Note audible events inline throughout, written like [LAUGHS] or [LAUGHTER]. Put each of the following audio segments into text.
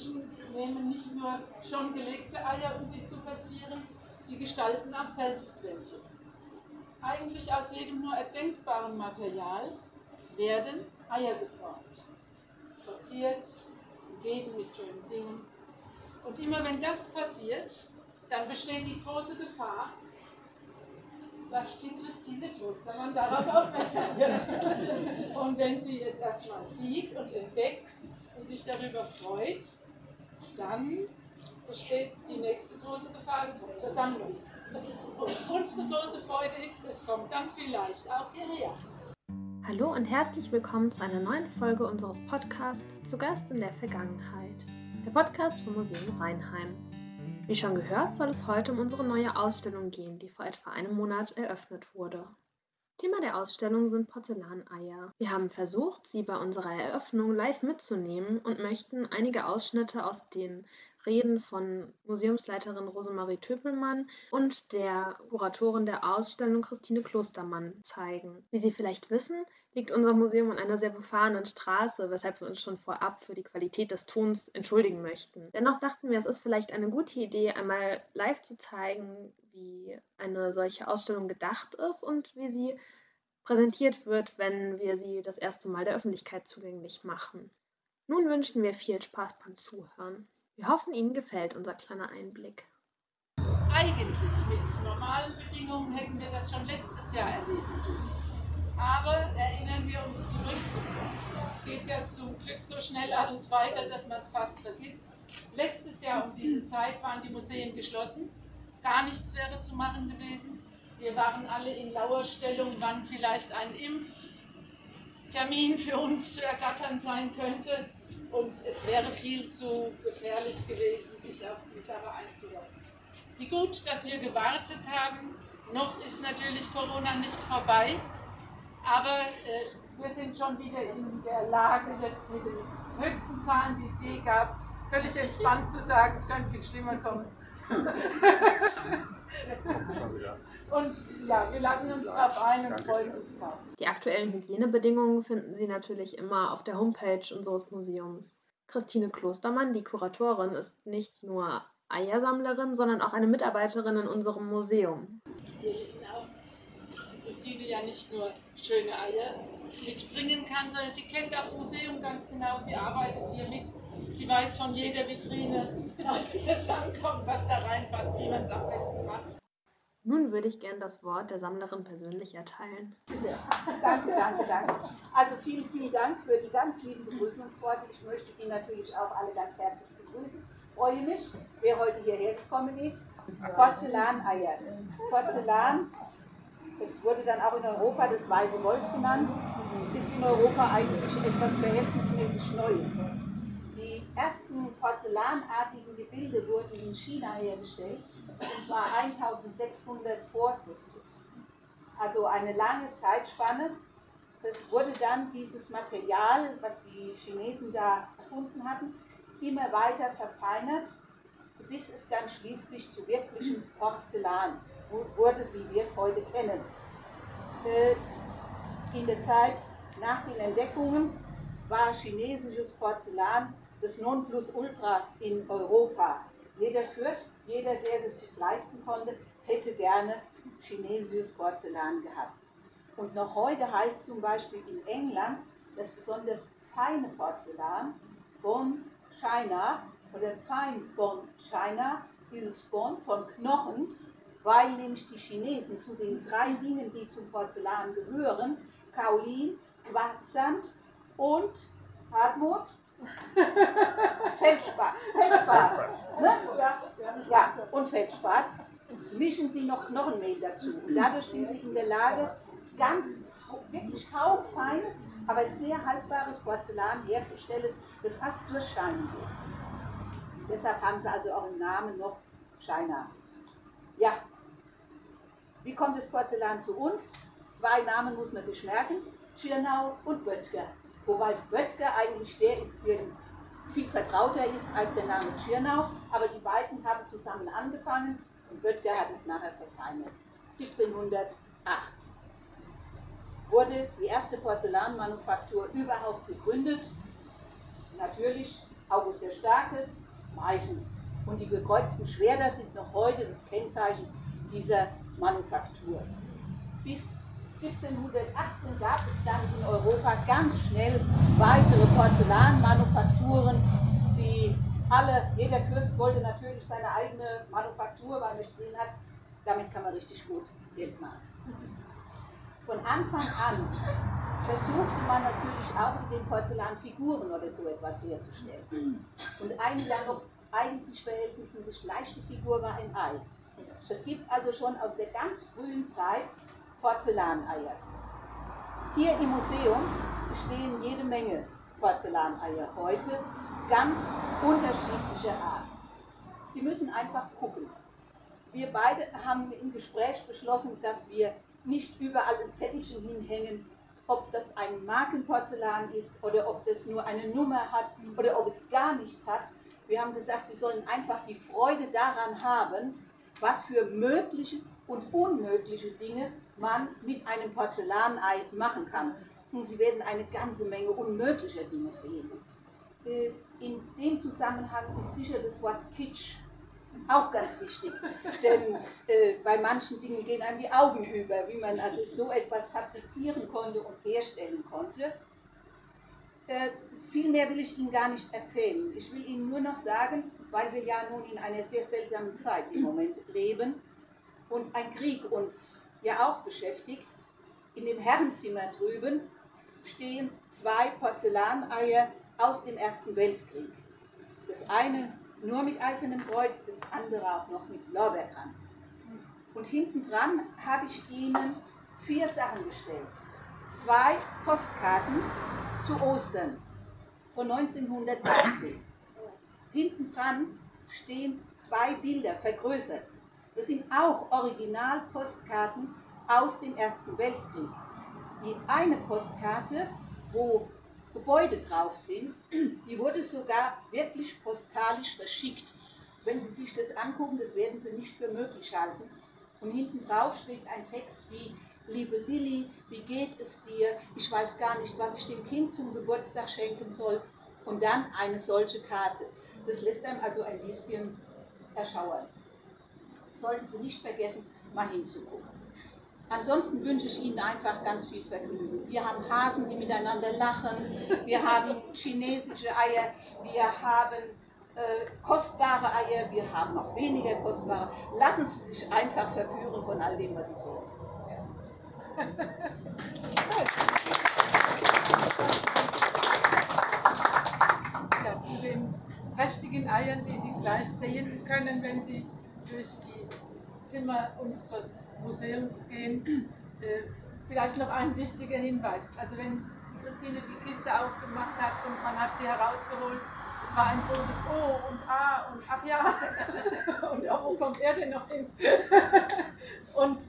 Menschen nehmen nicht nur schon gelegte Eier, um sie zu verzieren, sie gestalten auch selbst welche. Eigentlich aus jedem nur erdenkbaren Material werden Eier geformt, verziert, umgeben mit schönen Dingen. Und immer wenn das passiert, dann besteht die große Gefahr, dass die Christine Klostermann darauf aufmerksam wird. [LAUGHS] Und wenn sie es erstmal sieht und entdeckt und sich darüber freut, dann besteht die nächste große Gefahr, es kommt. Und unsere große Freude ist, es kommt dann vielleicht auch hierher. Hallo und herzlich willkommen zu einer neuen Folge unseres Podcasts Zu Gast in der Vergangenheit. Der Podcast vom Museum Rheinheim. Wie schon gehört, soll es heute um unsere neue Ausstellung gehen, die vor etwa einem Monat eröffnet wurde. Thema der Ausstellung sind Porzellaneier. Wir haben versucht, sie bei unserer Eröffnung live mitzunehmen und möchten einige Ausschnitte aus den Reden von Museumsleiterin Rosemarie Töpelmann und der Kuratorin der Ausstellung Christine Klostermann zeigen. Wie Sie vielleicht wissen, liegt unser Museum an einer sehr befahrenen Straße, weshalb wir uns schon vorab für die Qualität des Tons entschuldigen möchten. Dennoch dachten wir, es ist vielleicht eine gute Idee, einmal live zu zeigen, wie eine solche Ausstellung gedacht ist und wie sie präsentiert wird, wenn wir sie das erste Mal der Öffentlichkeit zugänglich machen. Nun wünschen wir viel Spaß beim Zuhören. Wir hoffen, Ihnen gefällt unser kleiner Einblick. Eigentlich mit normalen Bedingungen hätten wir das schon letztes Jahr erleben Aber erinnern wir uns zurück, es geht ja zum Glück so schnell alles weiter, dass man es fast vergisst. Letztes Jahr um diese Zeit waren die Museen geschlossen. Gar nichts wäre zu machen gewesen. Wir waren alle in Lauerstellung, wann vielleicht ein Impftermin für uns zu ergattern sein könnte. Und es wäre viel zu gefährlich gewesen, sich auf die Sache einzulassen. Wie gut, dass wir gewartet haben. Noch ist natürlich Corona nicht vorbei, aber äh, wir sind schon wieder in der Lage, jetzt mit den höchsten Zahlen, die es je gab, völlig entspannt zu sagen, es könnte viel schlimmer kommen. [LAUGHS] Und ja, wir lassen uns darauf ein und freuen uns drauf. Die aktuellen Hygienebedingungen finden Sie natürlich immer auf der Homepage unseres Museums. Christine Klostermann, die Kuratorin, ist nicht nur Eiersammlerin, sondern auch eine Mitarbeiterin in unserem Museum. Wir wissen auch, ja nicht nur schöne Eier mitbringen kann, sondern sie kennt das Museum ganz genau. Sie arbeitet hier mit. Sie weiß von jeder Vitrine, wie es ankommt, was da reinpasst, wie man es am besten macht. Nun würde ich gern das Wort der Sammlerin persönlich erteilen. Danke, danke, danke. Also vielen, vielen Dank für die ganz lieben Begrüßungsworte. Ich möchte Sie natürlich auch alle ganz herzlich begrüßen. Ich freue mich, wer heute hierher gekommen ist. Porzellaneier. Porzellan, es wurde dann auch in Europa das weiße Gold genannt, ist in Europa eigentlich etwas verhältnismäßig Neues. Die ersten porzellanartigen Gebilde wurden in China hergestellt und zwar 1600 vor Christus. Also eine lange Zeitspanne. Das wurde dann dieses Material, was die Chinesen da erfunden hatten, immer weiter verfeinert, bis es dann schließlich zu wirklichem Porzellan wurde, wie wir es heute kennen. Äh, in der Zeit nach den Entdeckungen war chinesisches Porzellan das Nonplusultra in Europa. Jeder Fürst, jeder, der es sich leisten konnte, hätte gerne chinesisches Porzellan gehabt. Und noch heute heißt zum Beispiel in England das besonders feine Porzellan Bon China oder Fine Bon China, dieses Bon von Knochen, weil nämlich die Chinesen zu den drei Dingen, die zum Porzellan gehören, Kaolin, Quarzsand und Hartmut, [LAUGHS] Feldspat, Feldspat, ne? ja, und Feldspat, mischen sie noch Knochenmehl dazu. Und dadurch sind sie in der Lage, ganz, wirklich hauchfeines, aber sehr haltbares Porzellan herzustellen, das fast durchscheinend ist. Deshalb haben sie also auch im Namen noch China. Ja, wie kommt das Porzellan zu uns? Zwei Namen muss man sich merken, Tschirnau und Böttger. Wobei Böttger eigentlich der ist, der viel vertrauter ist als der Name Tschirnau, aber die beiden haben zusammen angefangen und Böttger hat es nachher verfeinert. 1708 wurde die erste Porzellanmanufaktur überhaupt gegründet. Natürlich August der Starke, Meißen. Und die gekreuzten Schwerter sind noch heute das Kennzeichen dieser Manufaktur. Bis 1718 gab es dann in Europa ganz schnell weitere Porzellanmanufakturen, die alle, jeder Fürst wollte natürlich seine eigene Manufaktur, weil man gesehen hat, damit kann man richtig gut Geld machen. Von Anfang an versuchte man natürlich auch in den Porzellanfiguren oder so etwas herzustellen. Und eine ja noch eigentlich verhältnismäßig leichte Figur war ein Ei. Es gibt also schon aus der ganz frühen Zeit Porzellaneier. Hier im Museum stehen jede Menge Porzellaneier heute, ganz unterschiedlicher Art. Sie müssen einfach gucken. Wir beide haben im Gespräch beschlossen, dass wir nicht überall ein Zettelchen hinhängen, ob das ein Markenporzellan ist oder ob das nur eine Nummer hat oder ob es gar nichts hat. Wir haben gesagt, Sie sollen einfach die Freude daran haben, was für mögliche und unmögliche Dinge man mit einem Porzellanei machen kann. Und Sie werden eine ganze Menge unmöglicher Dinge sehen. Äh, in dem Zusammenhang ist sicher das Wort Kitsch auch ganz wichtig. [LAUGHS] Denn äh, bei manchen Dingen gehen einem die Augen über, wie man also so etwas fabrizieren konnte und herstellen konnte. Äh, viel mehr will ich Ihnen gar nicht erzählen. Ich will Ihnen nur noch sagen, weil wir ja nun in einer sehr seltsamen Zeit im Moment leben und ein Krieg uns ja auch beschäftigt. In dem Herrenzimmer drüben stehen zwei Porzellaneier aus dem Ersten Weltkrieg. Das eine nur mit eisernem Kreuz, das andere auch noch mit Lorbeerkranz. Und hinten dran habe ich Ihnen vier Sachen gestellt. Zwei Postkarten zu Ostern von 1913. Hinten dran stehen zwei Bilder, vergrößert. Das sind auch Originalpostkarten aus dem Ersten Weltkrieg. Die eine Postkarte, wo Gebäude drauf sind, die wurde sogar wirklich postalisch verschickt. Wenn Sie sich das angucken, das werden Sie nicht für möglich halten. Und hinten drauf steht ein Text wie, liebe Lilly, wie geht es dir? Ich weiß gar nicht, was ich dem Kind zum Geburtstag schenken soll. Und dann eine solche Karte. Das lässt einem also ein bisschen erschauern. Sollten Sie nicht vergessen, mal hinzugucken. Ansonsten wünsche ich Ihnen einfach ganz viel Vergnügen. Wir haben Hasen, die miteinander lachen. Wir haben chinesische Eier. Wir haben äh, kostbare Eier. Wir haben auch weniger kostbare. Lassen Sie sich einfach verführen von all dem, was Sie sehen. [LAUGHS] Ja, zu den prächtigen Eiern, die Sie gleich sehen können, wenn Sie durch die Zimmer unseres Museums gehen. Äh, vielleicht noch ein wichtiger Hinweis. Also wenn Christine die Kiste aufgemacht hat und man hat sie herausgeholt, es war ein großes O und A und ach ja, [LAUGHS] und ja, wo kommt er denn noch hin? [LAUGHS] und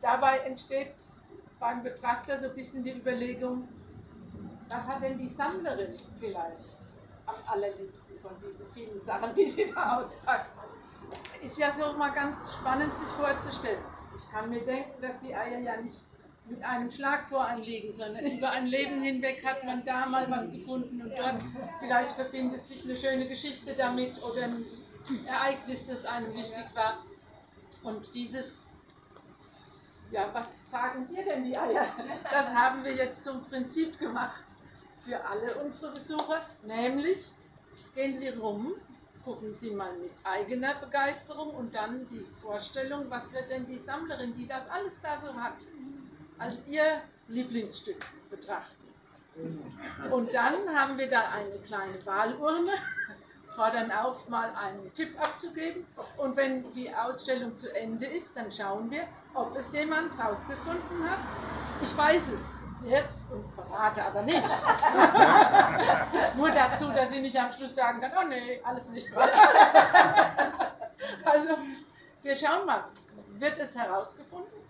dabei entsteht beim Betrachter so ein bisschen die Überlegung, was hat denn die Sammlerin vielleicht am allerliebsten von diesen vielen Sachen, die sie da auspackt? ist ja so mal ganz spannend sich vorzustellen. Ich kann mir denken, dass die Eier ja nicht mit einem Schlag vor anliegen, sondern über ein Leben hinweg hat man da mal was gefunden und dort vielleicht verbindet sich eine schöne Geschichte damit oder ein Ereignis, das einem wichtig war. Und dieses, ja, was sagen dir denn die Eier? Das haben wir jetzt zum Prinzip gemacht für alle unsere Besucher, nämlich gehen Sie rum gucken Sie mal mit eigener Begeisterung und dann die Vorstellung, was wird denn die Sammlerin, die das alles da so hat, als ihr Lieblingsstück betrachten. Und dann haben wir da eine kleine Wahlurne, fordern auf, mal einen Tipp abzugeben. Und wenn die Ausstellung zu Ende ist, dann schauen wir, ob es jemand rausgefunden hat. Ich weiß es jetzt und verrate aber nichts. [LAUGHS] Nur dazu, dass sie nicht am Schluss sagen kann, oh nee, alles nicht wahr. [LAUGHS] also, wir schauen mal, wird es herausgefunden?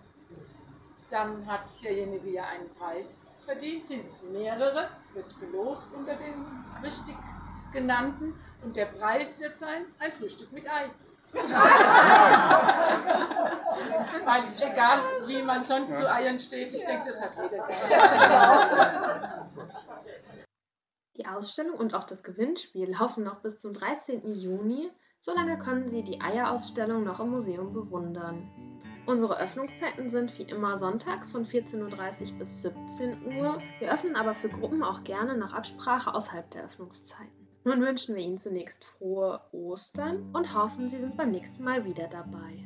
Dann hat derjenige ja einen Preis verdient, sind es mehrere, wird gelost unter den richtig genannten und der Preis wird sein ein Frühstück mit Ei. [LAUGHS] Weil egal wie man sonst zu Eiern steht, ich denke, das hat jeder gerne. Die Ausstellung und auch das Gewinnspiel laufen noch bis zum 13. Juni. Solange können Sie die Eierausstellung noch im Museum bewundern. Unsere Öffnungszeiten sind wie immer sonntags von 14.30 Uhr bis 17 Uhr. Wir öffnen aber für Gruppen auch gerne nach Absprache außerhalb der Öffnungszeiten. Nun wünschen wir Ihnen zunächst frohe Ostern und hoffen, Sie sind beim nächsten Mal wieder dabei.